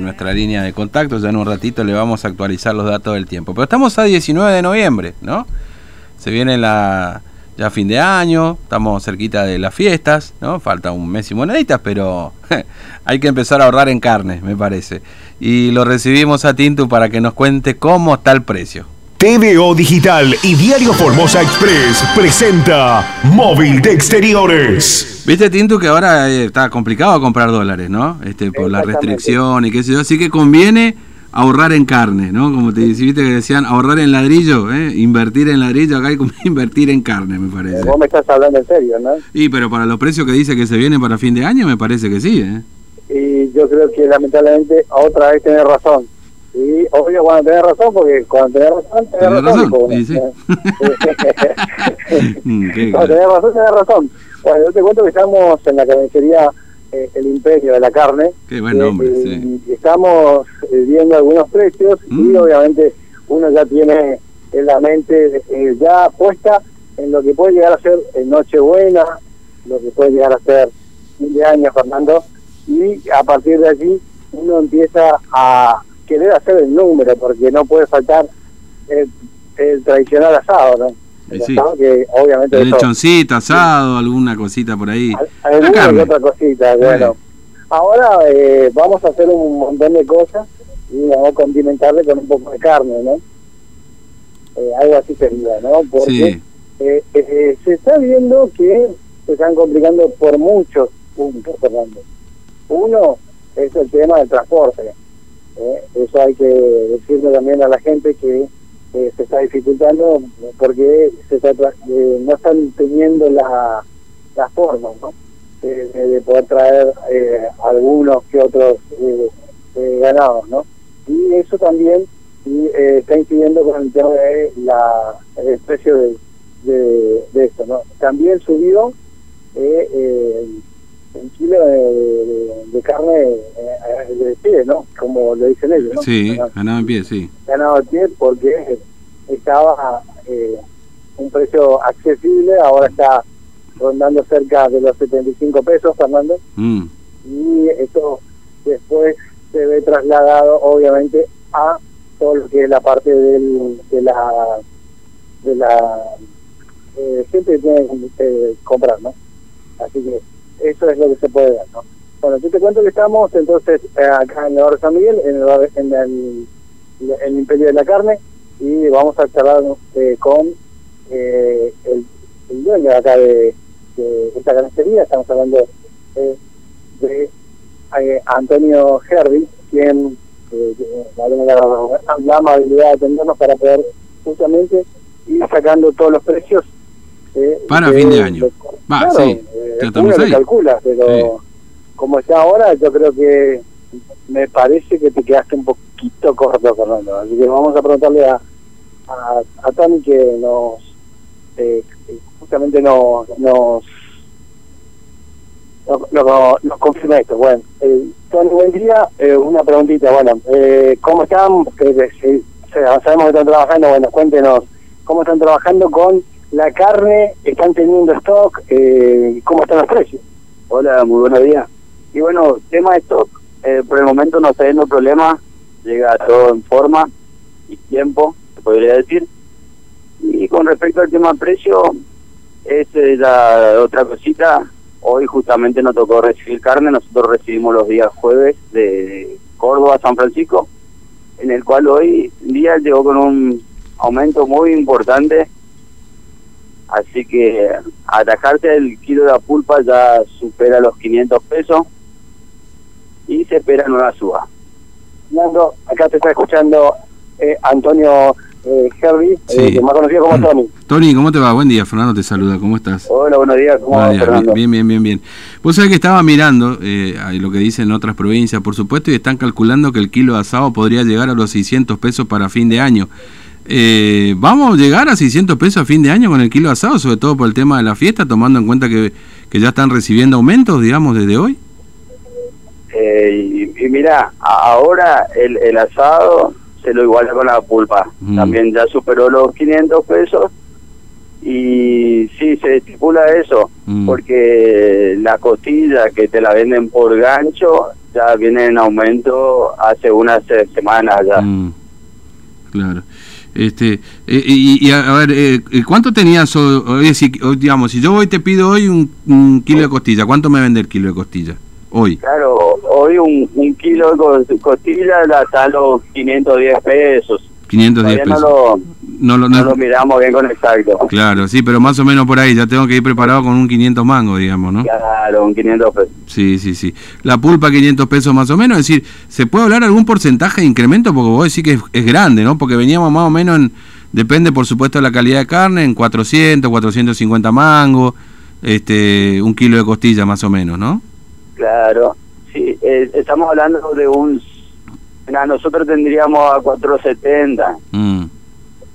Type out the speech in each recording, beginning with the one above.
nuestra línea de contacto, ya en un ratito le vamos a actualizar los datos del tiempo. Pero estamos a 19 de noviembre, ¿no? Se viene la ya fin de año, estamos cerquita de las fiestas, ¿no? Falta un mes y moneditas, pero hay que empezar a ahorrar en carne, me parece. Y lo recibimos a Tintu para que nos cuente cómo está el precio. TVO Digital y Diario Formosa Express presenta Móvil de Exteriores. Viste, Tintu, que ahora eh, está complicado comprar dólares, ¿no? Este, por la restricción y qué sé yo. Así que conviene ahorrar en carne, ¿no? Como te viste que decían, ahorrar en ladrillo, ¿eh? invertir en ladrillo, acá hay que invertir en carne, me parece. Vos me estás hablando en serio, ¿no? Y pero para los precios que dice que se vienen para fin de año, me parece que sí, ¿eh? Y yo creo que lamentablemente otra vez tenés razón. Sí, obvio cuando tenés razón, porque cuando tenés razón, tenés, Tenés razón. razón, porque- sí, sí. Mm, cuando tenés razón, tenés razón. Bueno, yo te cuento que estamos en la carnicería eh, El Imperio de la Carne. Qué buen nombre, Eh, sí. y Estamos eh, viendo algunos precios y Mm. obviamente uno ya tiene en la mente eh, ya puesta en lo que puede llegar a ser en Nochebuena, lo que puede llegar a ser fin de año, Fernando, y a partir de allí uno empieza a querer hacer el número, porque no puede faltar el, el tradicional asado, ¿no? El Y sí. asado que obviamente El lechoncito, asado, alguna cosita por ahí. al- La alguna que carne. otra cosita, bueno. Ahora eh, vamos a hacer un montón de cosas y vamos a condimentarle con un poco de carne, ¿no? Eh, algo así sería, ¿no? Porque Sí. eh, eh, se está viendo que se están complicando por muchos puntos, Fernando. Uno es el tema del transporte. ¿Eh? Eso hay que decirle también a la gente que eh, se está dificultando porque se está eh, no están teniendo la, la forma ¿no? de, de- de poder traer eh, algunos que otros eh, ganados. ¿no? Y eso también está incidiendo con el tema de la, el precio de, de, esto. ¿no? También subió el kilo de, carne de pie, ¿no? Como lo dicen ellos, ¿no? Sí, Ganado- ganado en pie, sí. Ganado de pie porque estaba eh, un precio accesible, ahora está rondando cerca de los 75 pesos, Fernando, Mm. y eso después se ve trasladado, obviamente, a todo lo que es la parte del, de la de la eh, gente que tiene que eh, comprar, ¿no? Así que eso es lo que se puede ver, ¿no? Bueno, yo te cuento que estamos entonces eh, acá en el barrio San Miguel, en el, en el, el Imperio de la Carne, y vamos a charlar eh, con eh, el, el dueño acá de, de esta carnicería, estamos hablando eh, de eh, Antonio Herbi, quien eh, la, la- la amabilidad de atendernos para poder justamente ir sacando todos los precios. Para fin de año. Va, claro, sí, ya estamos ahí. calcula, pero como está ahora, yo creo que me parece que te quedaste un poquito corto, Fernando. Así que vamos a preguntarle a, a, a Tony que nos eh, justamente nos nos nos, nos- confirma esto. Bueno, eh, Tony, buen día. Eh, una preguntita, bueno, eh, ¿cómo están? Eh, sí, sabemos que están trabajando, bueno, cuéntenos, ¿cómo están trabajando con la carne? ¿Están teniendo stock? Eh, ¿Cómo están los precios? Hola, muy buenos días. Y bueno, tema de stock, eh, por el momento no está habiendo problema, llega todo en forma y tiempo, se podría decir. Y con respecto al tema precio, es eh, la otra cosita, hoy justamente nos tocó recibir carne, nosotros recibimos los días jueves de Córdoba a San Francisco, en el cual hoy día llegó con un aumento muy importante Así que atajarse el kilo de la pulpa ya supera los 500 pesos y se espera nueva suba. Fernando, acá te está escuchando eh, Antonio eh, Herbi, eh, Sí. que más conocido como Tony. Tony, ¿cómo te va? Buen día, Fernando te saluda, ¿cómo estás? Hola, buenos días, ¿cómo Buenos días, Fernando? bien, bien, bien, bien. Vos sabés que estaba mirando eh, lo que dicen otras provincias, por supuesto, y están calculando que el kilo de asado podría llegar a los 600 pesos para fin de año. Eh, ¿Vamos a llegar a 600 pesos a fin de año con el kilo de asado, sobre todo por el tema de la fiesta, tomando en cuenta que, que ya están recibiendo aumentos, digamos, desde hoy? Eh, y, y mira, ahora el, el asado se lo iguala con la pulpa. Mm. También ya superó los 500 pesos y sí, se estipula eso, Mm. porque la costilla que te la venden por gancho ya viene en aumento hace unas eh, semanas ya. Mm, claro. Este, eh, y, y a, ver, eh, ¿cuánto tenías hoy? si, digamos, si yo hoy te pido hoy un, un kilo de costilla, ¿cuánto me vende el kilo de costilla? Hoy. Claro, hoy un, un kilo de co- costilla la está a los 510 pesos. 510 Todavía no pesos. lo, No lo, no no- lo miramos bien con exacto. claro, sí, pero más o menos por ahí, ya tengo que ir preparado con un 500 mangos, digamos, ¿no? Claro, un 500 pesos. Sí, sí, sí. La pulpa 500 pesos más o menos, es decir, ¿se puede hablar algún porcentaje de incremento? Porque vos decís que es, es grande, ¿no? Porque veníamos más o menos, en, depende por supuesto de la calidad de carne, en 400, 450 mangos, este, un kilo de costilla más o menos, ¿no? Claro, sí, eh, estamos hablando de un... nosotros tendríamos a 470 Mm,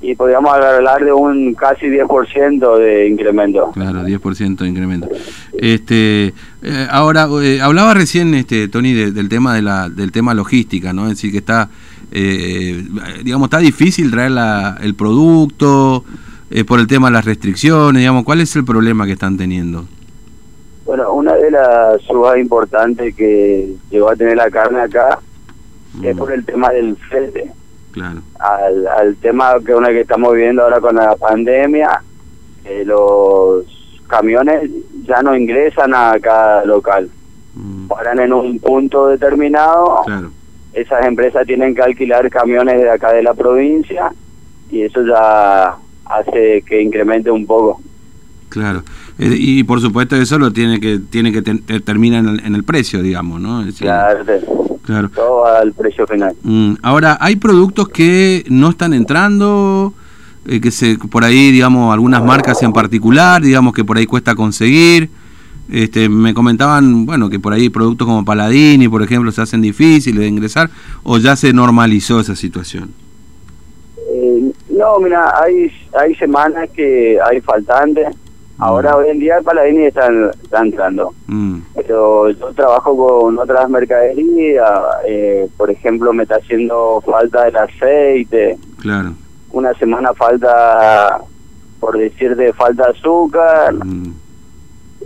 y podríamos hablar de un casi 10% de incremento. claro, 10% de incremento. Este, eh, ahora, eh, hablaba recién, este, Tony, de- del tema de la, del tema logística, ¿no? Es decir, que está, eh, digamos, está difícil traer la, el producto por el tema de las restricciones, digamos, ¿cuál es el problema que están teniendo? Bueno, una de las subas importantes que llegó a tener la carne acá es Mm, por el tema del flete. Claro, Al, al tema que una que estamos viviendo ahora con la pandemia, eh, los camiones ya no ingresan a cada local. mm, Paran en un punto determinado, claro, esas empresas tienen que alquilar camiones de acá de la provincia y eso ya hace que incremente un poco. Claro. Eh, y por supuesto eso lo tiene que tiene que ten- eh, termina en el, en el precio, digamos, ¿no? Es Claro, claro. todo al precio final. Mm, ahora, hay productos que no están entrando, eh, que se por ahí, digamos, algunas marcas en particular, digamos que por ahí cuesta conseguir. Este, me comentaban, bueno, que por ahí productos como Paladini, por ejemplo, se hacen difíciles de ingresar, o ya se normalizó esa situación. Eh, no, mira, hay, hay semanas que hay faltantes. Ahora, hoy en día, Paladini está, está entrando. Mm, Pero yo trabajo con otras mercaderías. eh, por ejemplo, me está haciendo falta el aceite. claro. Una semana falta, por decirte, falta azúcar. Mm,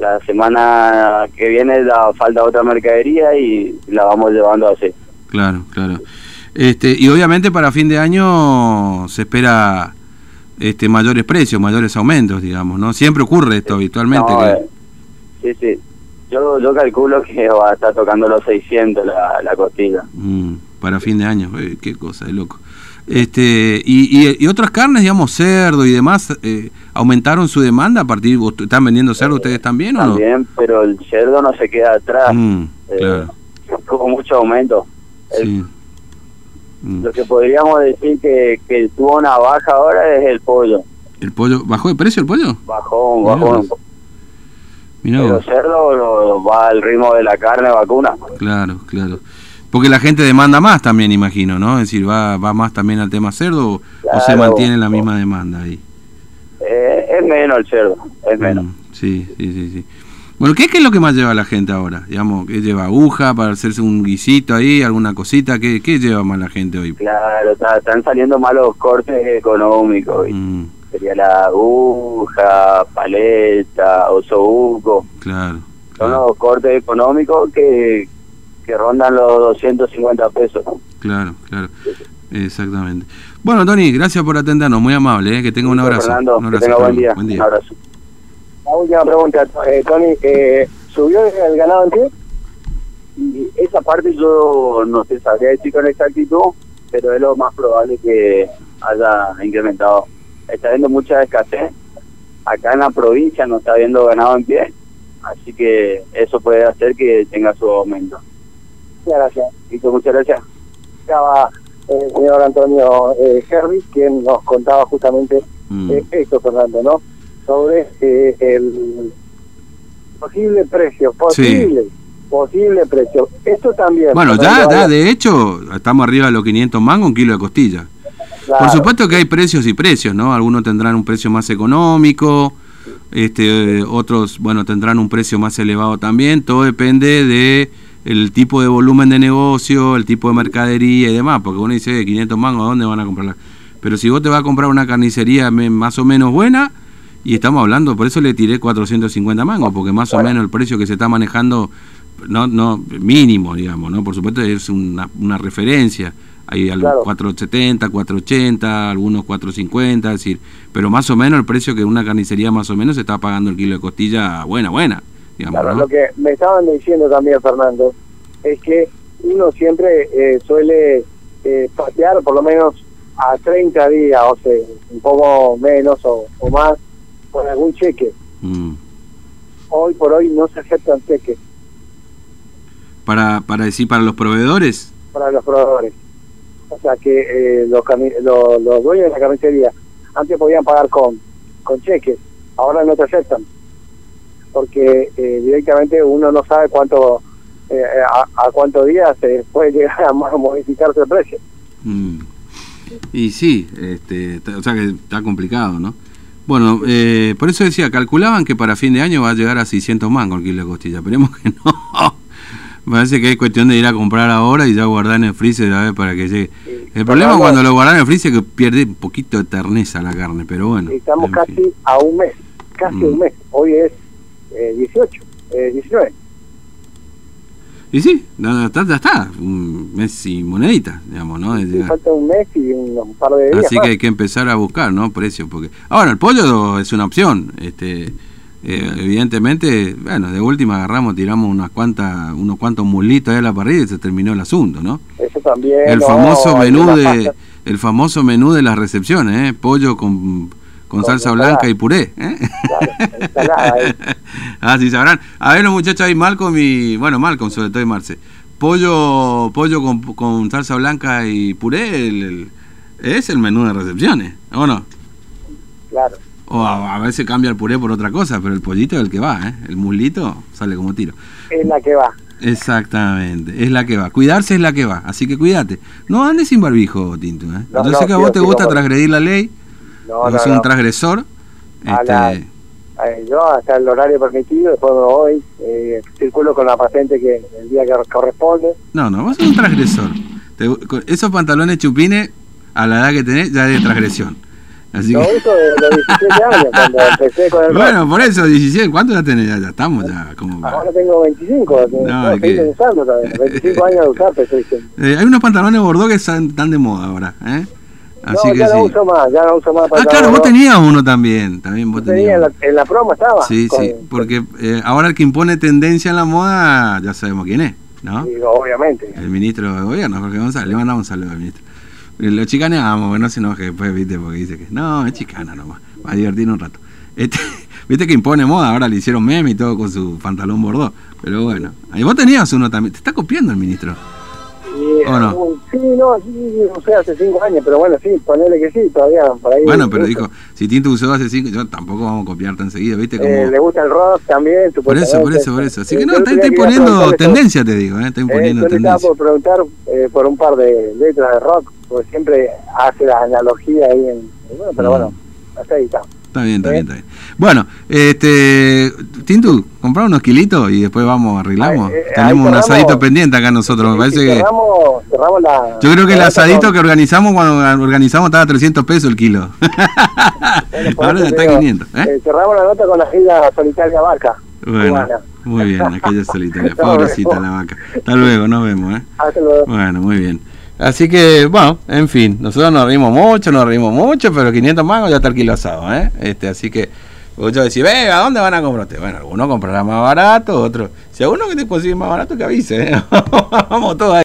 La semana que viene da falta otra mercadería y la vamos llevando así. claro, claro. Este, y obviamente para fin de año se espera este mayores precios, mayores aumentos, digamos, ¿no? Siempre ocurre esto habitualmente. No, eh, sí, sí. Yo, yo calculo que va a estar tocando los 600 la, la costilla. Mm, para fin de año, eh, qué cosa de loco. Este, y, y, y otras carnes, digamos, cerdo y demás, eh, ¿aumentaron su demanda a partir, están vendiendo cerdo ustedes también o no? También, pero el cerdo no se queda atrás. Mm, Eh, claro, Tuvo mucho aumento. El- sí. Mm. Lo que podríamos decir que, que tuvo una baja ahora es el pollo. ¿El pollo, bajó de precio el pollo? Bajó, bajó. Mirá Pero cerdo lo- va al ritmo de la carne vacuna. Claro, claro. Porque la gente demanda más también, imagino, ¿no? Es decir, va, va más también al tema cerdo o- o se mantiene la misma demanda ahí. Eh, es menos el cerdo, es menos. Mm, sí, sí, sí, sí. Bueno, ¿qué, qué es lo que más lleva la gente ahora? Digamos, ¿qué lleva aguja para hacerse un guisito ahí, alguna cosita? ¿Qué, qué lleva más la gente hoy? Claro, está- están saliendo malos cortes económicos. Mm, Sería la aguja, paleta, osobuco. claro, Son claro, los cortes económicos que, que rondan los 250 pesos. claro, claro. Exactamente. Bueno, Tony, gracias por atendernos, muy amable, ¿eh? que tenga un abrazo. Fernando, Un que abrazo, tenga hasta buen día. Buen día. La última pregunta, eh, Tony, eh, ¿subió el ganado en pie? Y esa parte yo no sé, sabría decir con exactitud, pero es lo más probable que haya incrementado. Está habiendo mucha escasez. Acá en la provincia no está habiendo ganado en pie, así que eso puede hacer que tenga su aumento. Muchas gracias. Listo, muchas gracias. Estaba eh, el señor Antonio eh, quien nos contaba justamente Mm, eh, esto, Fernando, ¿no? Sobre eh, el posible precio, posible, posible precio. Esto también. Bueno, ya, ya, de hecho, estamos arriba de los 500 mangos, un kilo de costilla. claro, Por supuesto que hay precios y precios, ¿no? Algunos tendrán un precio más económico, este, eh, otros, bueno, tendrán un precio más elevado también. Todo depende de el tipo de volumen de negocio, el tipo de mercadería y demás. Porque uno dice, "Eh, 500 mangos, ¿a dónde van a comprarla? Pero si vos te vas a comprar una carnicería más o menos buena, y estamos hablando, por eso le tiré 450 mangos, porque más o menos el precio que se está manejando no, no, mínimo, digamos, ¿no? Por supuesto es una, una referencia. Hay Claro. 470, 480, algunos 450, es decir, pero más o menos el precio que una carnicería más o menos se está pagando el kilo de costilla buena, buena, digamos, Claro, ¿no? lo que me estaban diciendo también, Fernando, es que uno siempre eh, suele eh, patear por lo menos a 30 días, o sea, un poco menos o, o más, con algún cheque. Mm. Hoy por hoy no se aceptan cheques Para, para decir, para los proveedores, para los proveedores. O sea que eh, los, dueños de la carnicería antes podían pagar con, con cheques, ahora no te aceptan. Porque eh, directamente uno no sabe cuánto eh, a, a cuántos días se puede llegar a mo- modificarse el precio. Mm. Y sí, este, o sea que está complicado, ¿no? Bueno, eh, por eso decía, calculaban que para fin de año va a llegar a 600 mangos el kilo de costilla. Esperemos que no. Me parece que es cuestión de ir a comprar ahora y ya guardar en el freezer a ver para que llegue. El problema cuando lo guardan en el freezer es que pierde un poquito de terneza la carne, pero bueno. Estamos casi fin. a un mes, casi Mm. un mes. Hoy es eh, 18, eh, 19. Y sí, ya está, ya está, un mes y monedita, digamos, ¿no? Sí, falta un mes y un, par de días Así más. que hay que empezar a buscar, ¿no? Precios, porque... Ahora, el pollo es una opción, este... eh, evidentemente, bueno, de última agarramos, tiramos unas cuantas, unos cuantos mulitos ahí a la parrilla y se terminó el asunto, ¿no? Eso también. El no, famoso menú de, el famoso menú de las recepciones, ¿eh? Pollo con, con, Con salsa blanca y puré, ¿eh? Ensalada, eh. ah, sí sabrán. A ver los muchachos ahí, Malcolm y, bueno, Malcolm sobre todo y Marce. Pollo, pollo con, con salsa blanca y puré, el- el- es el menú de recepciones, ¿o no? Claro. O a, a veces cambia el puré por otra cosa, pero el pollito es el que va, ¿eh? El mulito sale como tiro. Es la que va. Exactamente, es la que va. Cuidarse es la que va, así que cuídate. No andes sin barbijo, Tinto. ¿eh? No, Yo no, sé que a vos te gusta no, transgredir la ley, No, no, sos no. un transgresor. Este, yo hasta el horario permitido, después me voy, eh, circulo con la paciente que el día que corresponde. no, no, vos sos un transgresor. Te- con esos pantalones chupines, a la edad que tenés, ya es de transgresión. Así Lo que, hizo de los 17 años, cuando empecé con el rock. bueno, por eso, 17, ¿cuánto ya tenés? Ya, ya estamos, ya, como... Ahora tengo 25, No, no, estoy usando también. 25 años de usar, diciendo. Eh, hay unos pantalones bordó que están, están de moda ahora, ¿eh? Así no, que ya sí. no uso más, ya no uso más. Ah, pantalones, claro, vos tenías uno también, también vos Tenía tenías. en la, en la promo estaba. Sí, con- sí, porque eh, ahora el que impone tendencia en la moda, ya sabemos quién es, ¿no? Sí, obviamente. El ministro de gobierno, Jorge González. Le mandamos un saludo al ministro. Eh, Lo chicaneamos, no se enoje después, ¿viste? Porque dice que no, es chicana nomás, va a divertirnos un rato. Este, ¿Viste que impone moda? Ahora le hicieron meme y todo con su pantalón bordó. Pero bueno, ahí vos tenías uno también. Te está copiando el ministro. Y, ¿O no? Sí, no, sí, no sé, hace 5 años, pero bueno, sí, ponele que sí, todavía por ahí. Bueno, pero dijo, si Tinto usó hace cinco, yo tampoco vamos a copiar tan seguido, ¿viste? Como... Eh, le gusta el rock también, Por eso, por eso, por eso. Así que no, Eh, está quería imponiendo preguntarle tendencia, te digo, ¿eh? Está sobre- imponiendo eh, yo tendencia. por preguntar eh, por un par de letras de rock, porque siempre hace la analogía ahí en. Bueno, pero Mm. bueno, hasta ahí está. Está bien, está ¿Eh? bien, está bien. Bueno, este, Tintu, comprá unos kilitos y después vamos, arreglamos. Ay, eh, ahí Tenemos un asadito pendiente acá nosotros, me parece que... cerramos, cerramos la. Yo creo que el asadito que organizamos cuando organizamos estaba a 300 pesos el kilo. bueno, Ahora está digo, 500, ¿eh? eh, cerramos la nota con la isla solitaria vaca. Bueno, muy bien, aquella solitaria, pobrecita la vaca. Hasta luego, nos vemos, ¿eh? Hasta luego. Bueno, muy bien. Así que, bueno, en fin, nosotros nos rimos mucho, nos rimos mucho, pero 500 mangos ya está el ¿eh? Este, así que, muchos decís, ve, ¿a dónde van a comprar ustedes? Bueno, algunos comprarán más barato, otros, si a uno que te consigue más barato, que avise, ¿eh? Vamos todos ahí.